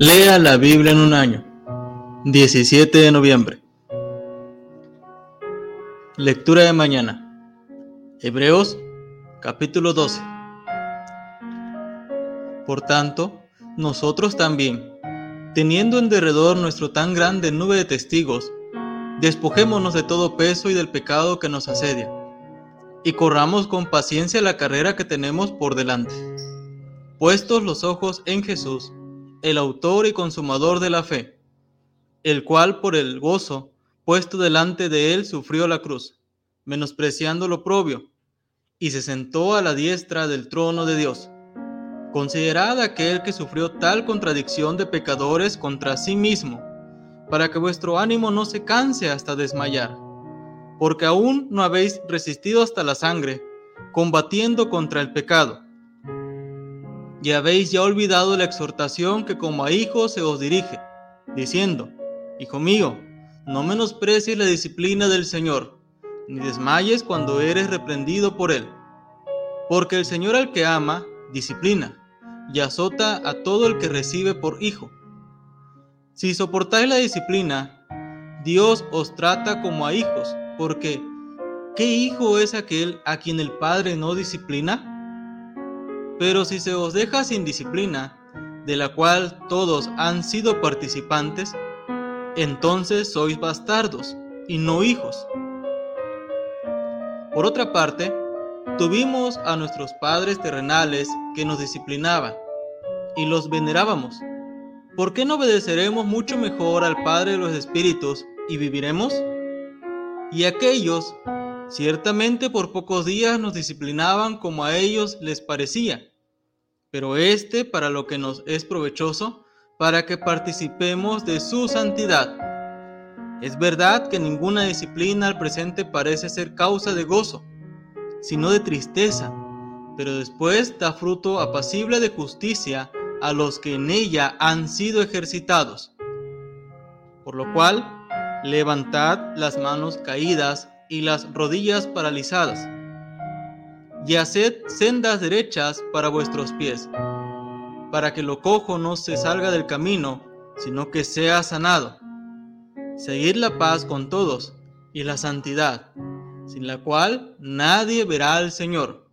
Lea la Biblia en un año. 17 de noviembre. Lectura de mañana. Hebreos capítulo 12. Por tanto, nosotros también, teniendo en derredor nuestro tan grande nube de testigos, despojémonos de todo peso y del pecado que nos asedia, y corramos con paciencia la carrera que tenemos por delante, puestos los ojos en Jesús el autor y consumador de la fe, el cual por el gozo puesto delante de él sufrió la cruz, menospreciando lo propio, y se sentó a la diestra del trono de Dios. Considerad aquel que sufrió tal contradicción de pecadores contra sí mismo, para que vuestro ánimo no se canse hasta desmayar, porque aún no habéis resistido hasta la sangre, combatiendo contra el pecado y habéis ya olvidado la exhortación que como a hijos se os dirige, diciendo, Hijo mío, no menosprecies la disciplina del Señor, ni desmayes cuando eres reprendido por Él. Porque el Señor al que ama, disciplina, y azota a todo el que recibe por hijo. Si soportáis la disciplina, Dios os trata como a hijos, porque ¿qué hijo es aquel a quien el Padre no disciplina? Pero si se os deja sin disciplina, de la cual todos han sido participantes, entonces sois bastardos y no hijos. Por otra parte, tuvimos a nuestros padres terrenales que nos disciplinaban y los venerábamos. ¿Por qué no obedeceremos mucho mejor al Padre de los Espíritus y viviremos? Y aquellos Ciertamente por pocos días nos disciplinaban como a ellos les parecía, pero este para lo que nos es provechoso, para que participemos de su santidad. Es verdad que ninguna disciplina al presente parece ser causa de gozo, sino de tristeza, pero después da fruto apacible de justicia a los que en ella han sido ejercitados. Por lo cual, levantad las manos caídas y las rodillas paralizadas, y haced sendas derechas para vuestros pies, para que lo cojo no se salga del camino, sino que sea sanado. Seguid la paz con todos y la santidad, sin la cual nadie verá al Señor.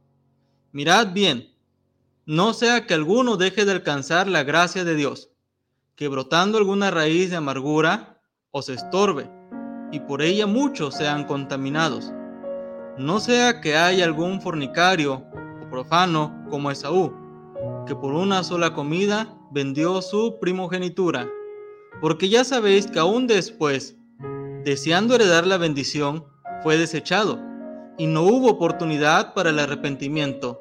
Mirad bien, no sea que alguno deje de alcanzar la gracia de Dios, que brotando alguna raíz de amargura os estorbe y por ella muchos sean contaminados. No sea que haya algún fornicario o profano como Esaú, que por una sola comida vendió su primogenitura, porque ya sabéis que aún después, deseando heredar la bendición, fue desechado, y no hubo oportunidad para el arrepentimiento,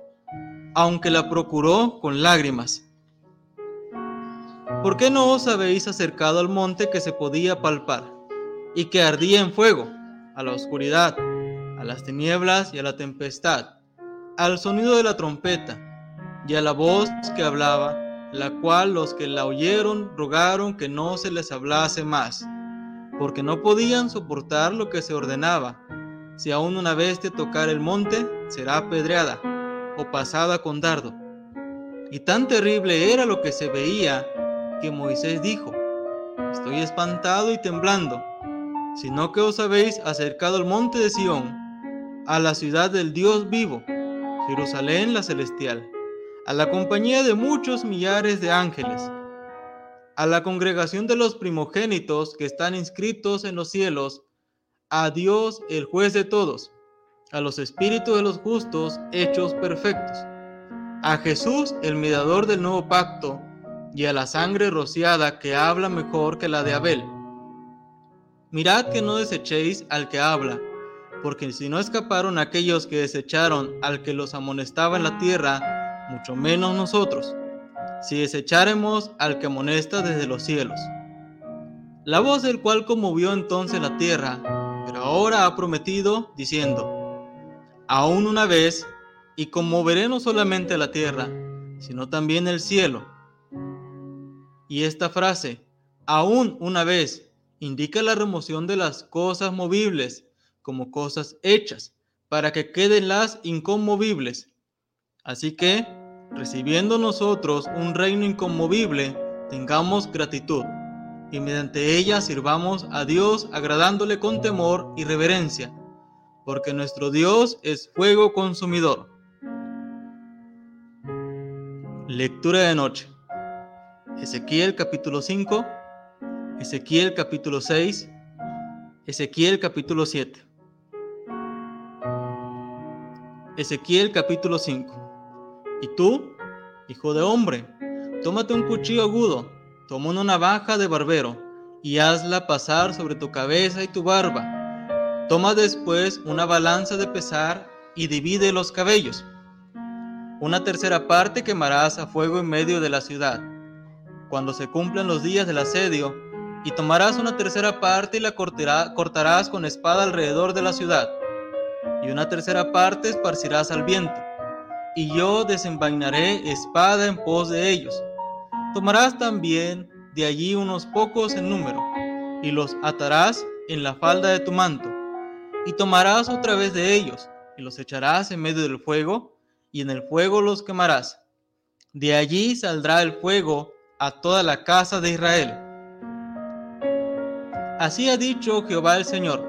aunque la procuró con lágrimas. ¿Por qué no os habéis acercado al monte que se podía palpar? Y que ardía en fuego, a la oscuridad, a las tinieblas y a la tempestad, al sonido de la trompeta y a la voz que hablaba, la cual los que la oyeron rogaron que no se les hablase más, porque no podían soportar lo que se ordenaba. Si aún una bestia tocar el monte, será apedreada o pasada con dardo. Y tan terrible era lo que se veía que Moisés dijo, estoy espantado y temblando sino que os habéis acercado al monte de Sión, a la ciudad del Dios vivo, Jerusalén la celestial, a la compañía de muchos millares de ángeles, a la congregación de los primogénitos que están inscritos en los cielos, a Dios el juez de todos, a los espíritus de los justos hechos perfectos, a Jesús el mediador del nuevo pacto, y a la sangre rociada que habla mejor que la de Abel Mirad que no desechéis al que habla, porque si no escaparon aquellos que desecharon al que los amonestaba en la tierra, mucho menos nosotros, si desecháremos al que amonesta desde los cielos. La voz del cual conmovió entonces la tierra, pero ahora ha prometido, diciendo, aún una vez, y conmoveré no solamente la tierra, sino también el cielo. Y esta frase, aún una vez, indica la remoción de las cosas movibles como cosas hechas, para que queden las inconmovibles. Así que, recibiendo nosotros un reino inconmovible, tengamos gratitud y mediante ella sirvamos a Dios agradándole con temor y reverencia, porque nuestro Dios es fuego consumidor. Lectura de noche. Ezequiel capítulo 5, Ezequiel capítulo 6, Ezequiel capítulo 7. Ezequiel capítulo 5. Y tú, hijo de hombre, tómate un cuchillo agudo, toma una navaja de barbero y hazla pasar sobre tu cabeza y tu barba. Toma después una balanza de pesar y divide los cabellos. Una tercera parte quemarás a fuego en medio de la ciudad, cuando se cumplan los días del asedio, y tomarás una tercera parte y la cortarás con espada alrededor de la ciudad, y una tercera parte esparcirás al viento, y yo desenvainaré espada en pos de ellos Tomarás también de allí unos pocos en número, y los atarás en la falda de tu manto, y tomarás otra vez de ellos, y los echarás en medio del fuego, y en el fuego los quemarás. De allí saldrá el fuego a toda la casa de Israel. Así ha dicho Jehová el Señor.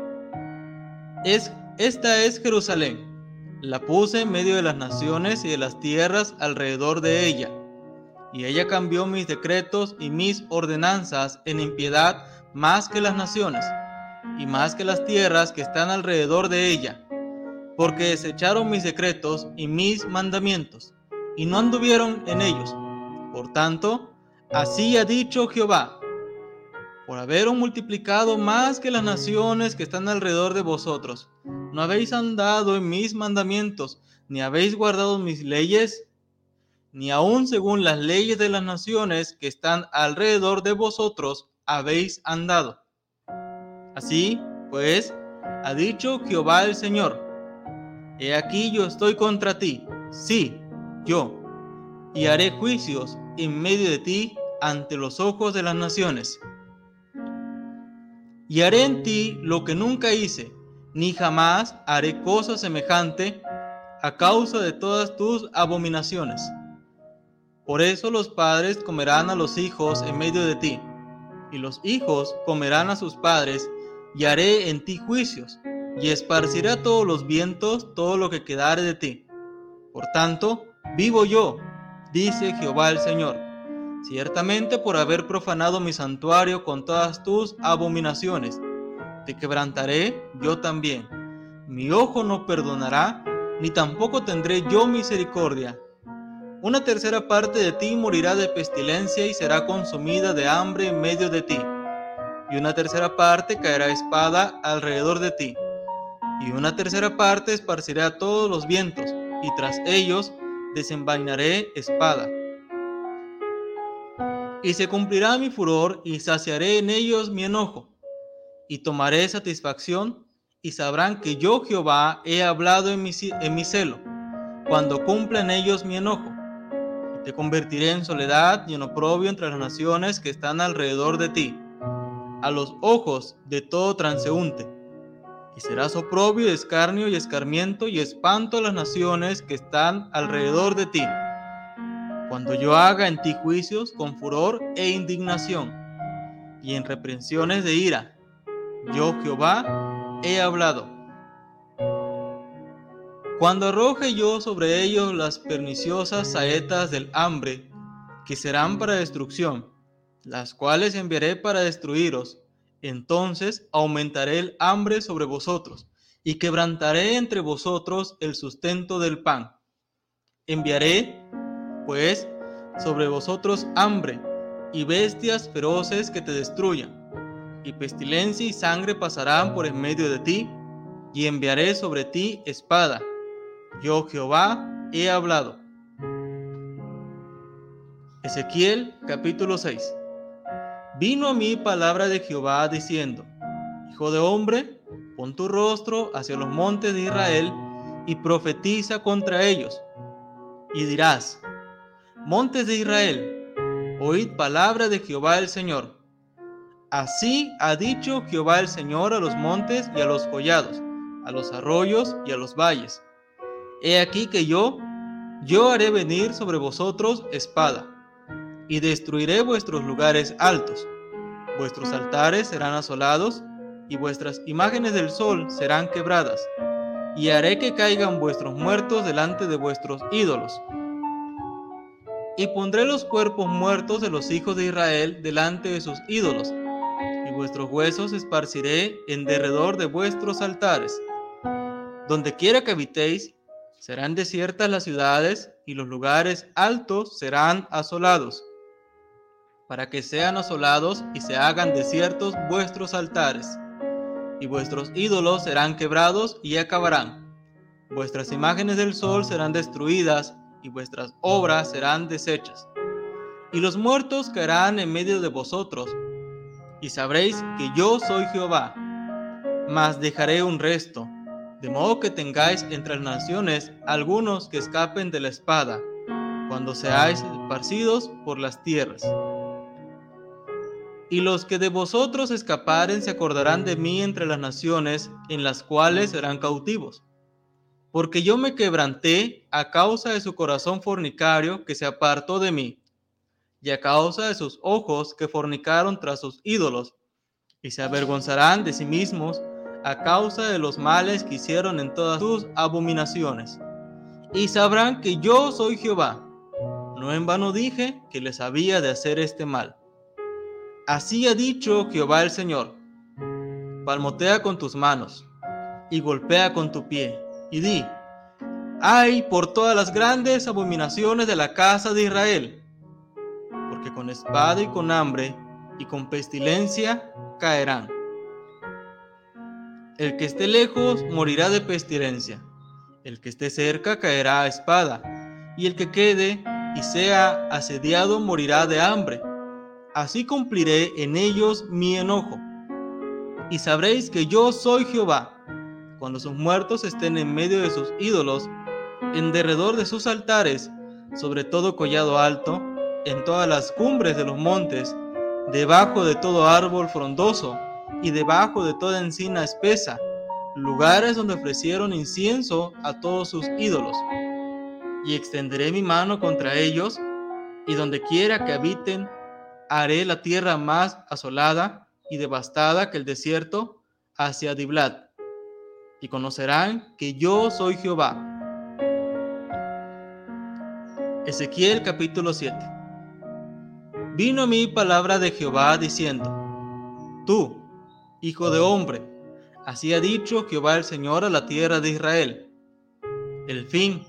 Es, esta es Jerusalén. La puse en medio de las naciones y de las tierras alrededor de ella y ella cambió mis decretos y mis ordenanzas en impiedad más que las naciones, y más que las tierras que están alrededor de ella, porque desecharon mis decretos y mis mandamientos, y no anduvieron en ellos. Por tanto, así ha dicho Jehová, por haber multiplicado más que las naciones que están alrededor de vosotros, no habéis andado en mis mandamientos, ni habéis guardado mis leyes, ni aun según las leyes de las naciones que están alrededor de vosotros habéis andado. Así, pues, ha dicho Jehová el Señor, He aquí yo estoy contra ti, sí, yo, y haré juicios en medio de ti ante los ojos de las naciones. Y haré en ti lo que nunca hice, ni jamás haré cosa semejante a causa de todas tus abominaciones. Por eso los padres comerán a los hijos en medio de ti, y los hijos comerán a sus padres, y haré en ti juicios, y esparciré a todos los vientos todo lo que quedare de ti. Por tanto, vivo yo, dice Jehová el Señor, ciertamente por haber profanado mi santuario con todas tus abominaciones. Te quebrantaré yo también. Mi ojo no perdonará, ni tampoco tendré yo misericordia una tercera parte de ti morirá de pestilencia y será consumida de hambre en medio de ti. Y una tercera parte caerá espada alrededor de ti. Y una tercera parte esparciré a todos los vientos, y tras ellos desenvainaré espada. Y se cumplirá mi furor, y saciaré en ellos mi enojo, y tomaré satisfacción, y sabrán que yo Jehová he hablado en mi, celo, cuando cumpla en ellos mi enojo te convertiré en soledad y en oprobio entre las naciones que están alrededor de ti, a los ojos de todo transeúnte. Y serás oprobio, escarnio y escarmiento y espanto a las naciones que están alrededor de ti. Cuando yo haga en ti juicios con furor e indignación, y en reprensiones de ira, yo Jehová he hablado. Cuando arroje yo sobre ellos las perniciosas saetas del hambre, que serán para destrucción, las cuales enviaré para destruiros, entonces aumentaré el hambre sobre vosotros, y quebrantaré entre vosotros el sustento del pan. Enviaré, pues, sobre vosotros hambre y bestias feroces que te destruyan, y pestilencia y sangre pasarán por en medio de ti, y enviaré sobre ti espada yo Jehová he hablado. Ezequiel capítulo 6. Vino a mí palabra de Jehová diciendo, Hijo de hombre, pon tu rostro hacia los montes de Israel y profetiza contra ellos. Y dirás, Montes de Israel, oíd palabra de Jehová el Señor. Así ha dicho Jehová el Señor a los montes y a los collados, a los arroyos y a los valles He aquí que yo, yo haré venir sobre vosotros espada, y destruiré vuestros lugares altos. Vuestros altares serán asolados y vuestras imágenes del sol serán quebradas, y haré que caigan vuestros muertos delante de vuestros ídolos. Y pondré los cuerpos muertos de los hijos de Israel delante de sus ídolos, y vuestros huesos esparciré en derredor de vuestros altares. Donde quiera que habitéis, serán desiertas las ciudades, y los lugares altos serán asolados, para que sean asolados y se hagan desiertos vuestros altares y vuestros ídolos serán quebrados y acabarán. Vuestras imágenes del sol serán destruidas y vuestras obras serán deshechas. Y los muertos caerán en medio de vosotros, y sabréis que yo soy Jehová. Mas dejaré un resto, de modo que tengáis entre las naciones algunos que escapen de la espada, cuando seáis esparcidos por las tierras. Y los que de vosotros escaparen se acordarán de mí entre las naciones en las cuales serán cautivos. Porque yo me quebranté a causa de su corazón fornicario que se apartó de mí, y a causa de sus ojos que fornicaron tras sus ídolos, y se avergonzarán de sí mismos a causa de los males que hicieron en todas sus abominaciones. Y sabrán que yo soy Jehová. No en vano dije que les había de hacer este mal. Así ha dicho Jehová el Señor. Palmotea con tus manos y golpea con tu pie y di, ay por todas las grandes abominaciones de la casa de Israel, porque con espada y con hambre y con pestilencia caerán. El que esté lejos morirá de pestilencia, el que esté cerca caerá a espada, y el que quede y sea asediado morirá de hambre así cumpliré en ellos mi enojo. Y sabréis que yo soy Jehová, cuando sus muertos estén en medio de sus ídolos, en derredor de sus altares, sobre todo collado alto, en todas las cumbres de los montes, debajo de todo árbol frondoso y debajo de toda encina espesa, lugares donde ofrecieron incienso a todos sus ídolos. Y extenderé mi mano contra ellos, y donde quiera que habiten, haré la tierra más asolada y devastada que el desierto hacia Diblat, y conocerán que yo soy Jehová. Ezequiel capítulo 7 Vino a mí palabra de Jehová diciendo, Tú, hijo de hombre, así ha dicho Jehová el Señor a la tierra de Israel. El fin,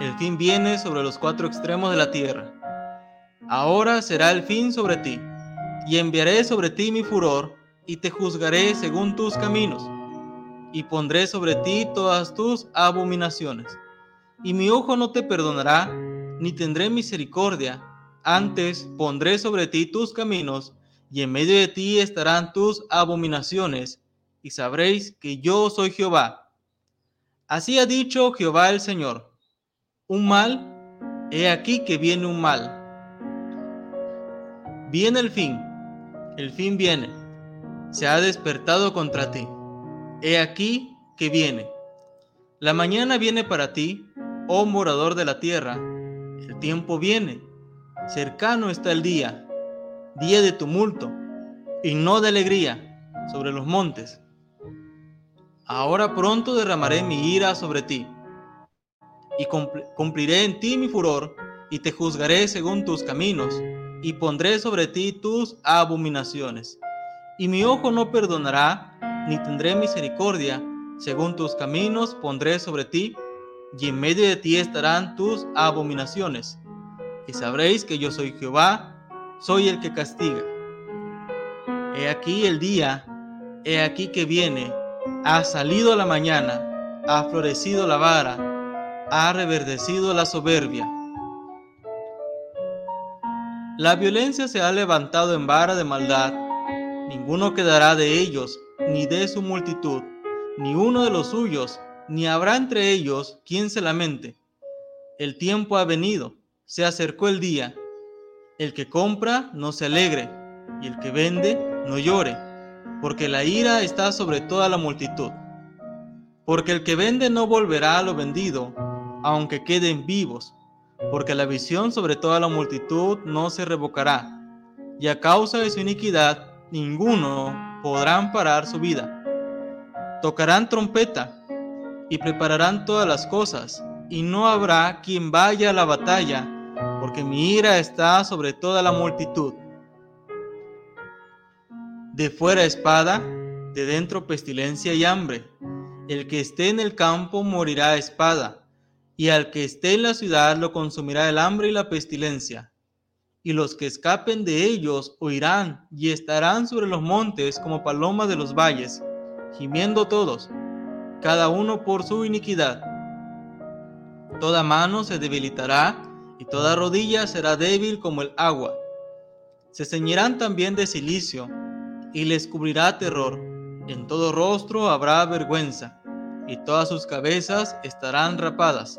el fin viene sobre los cuatro extremos de la tierra Ahora será el fin sobre ti, y enviaré sobre ti mi furor, y te juzgaré según tus caminos, y pondré sobre ti todas tus abominaciones. Y mi ojo no te perdonará, ni tendré misericordia, antes pondré sobre ti tus caminos, y en medio de ti estarán tus abominaciones, y sabréis que yo soy Jehová. Así ha dicho Jehová el Señor. Un mal, he aquí que viene un mal Viene el fin, el fin viene, se ha despertado contra ti. He aquí que viene. La mañana viene para ti, oh morador de la tierra, el tiempo viene, cercano está el día, día de tumulto y no de alegría sobre los montes. Ahora pronto derramaré mi ira sobre ti y cumpliré en ti mi furor y te juzgaré según tus caminos y pondré sobre ti tus abominaciones. Y mi ojo no perdonará, ni tendré misericordia, según tus caminos pondré sobre ti, y en medio de ti estarán tus abominaciones. Y sabréis que yo soy Jehová, soy el que castiga. He aquí el día, he aquí que viene, ha salido la mañana, ha florecido la vara, ha reverdecido la soberbia la violencia se ha levantado en vara de maldad. Ninguno quedará de ellos, ni de su multitud, ni uno de los suyos, ni habrá entre ellos quien se lamente. El tiempo ha venido, se acercó el día. El que compra no se alegre, y el que vende no llore, porque la ira está sobre toda la multitud. Porque el que vende no volverá a lo vendido, aunque queden vivos porque la visión sobre toda la multitud no se revocará, y a causa de su iniquidad ninguno podrá amparar su vida. Tocarán trompeta y prepararán todas las cosas, y no habrá quien vaya a la batalla, porque mi ira está sobre toda la multitud. De fuera espada, de dentro pestilencia y hambre. El que esté en el campo morirá a espada y al que esté en la ciudad lo consumirá el hambre y la pestilencia. Y los que escapen de ellos huirán y estarán sobre los montes como palomas de los valles, gimiendo todos, cada uno por su iniquidad. Toda mano se debilitará y toda rodilla será débil como el agua. Se ceñirán también de silicio y les cubrirá terror. En todo rostro habrá vergüenza y todas sus cabezas estarán rapadas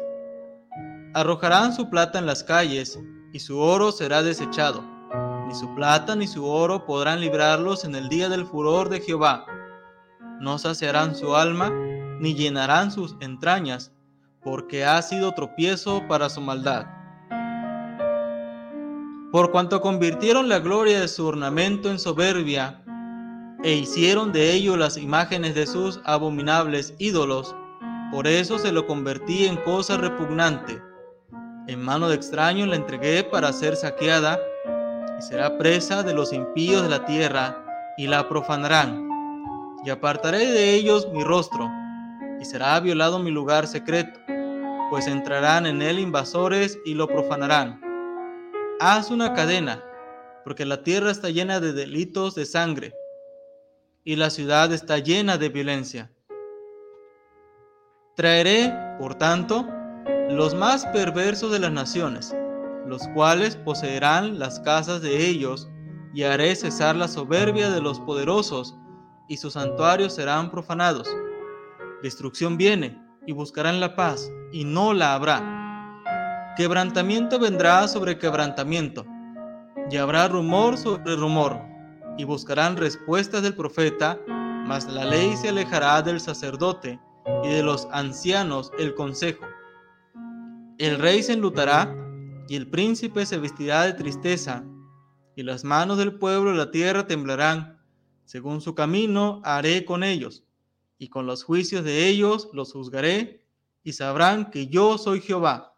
Arrojarán su plata en las calles, y su oro será desechado. Ni su plata ni su oro podrán librarlos en el día del furor de Jehová. No saciarán su alma, ni llenarán sus entrañas, porque ha sido tropiezo para su maldad. Por cuanto convirtieron la gloria de su ornamento en soberbia, e hicieron de ello las imágenes de sus abominables ídolos, por eso se lo convertí en cosa repugnante en mano de extraños la entregué para ser saqueada, y será presa de los impíos de la tierra, y la profanarán. Y apartaré de ellos mi rostro, y será violado mi lugar secreto, pues entrarán en él invasores y lo profanarán. Haz una cadena, porque la tierra está llena de delitos de sangre, y la ciudad está llena de violencia. Traeré, por tanto, los más perversos de las naciones, los cuales poseerán las casas de ellos, y haré cesar la soberbia de los poderosos, y sus santuarios serán profanados. Destrucción viene, y buscarán la paz, y no la habrá. Quebrantamiento vendrá sobre quebrantamiento, y habrá rumor sobre rumor, y buscarán respuestas del profeta, mas la ley se alejará del sacerdote, y de los ancianos el consejo el rey se enlutará y el príncipe se vestirá de tristeza, y las manos del pueblo de la tierra temblarán. Según su camino haré con ellos, y con los juicios de ellos los juzgaré, y sabrán que yo soy Jehová.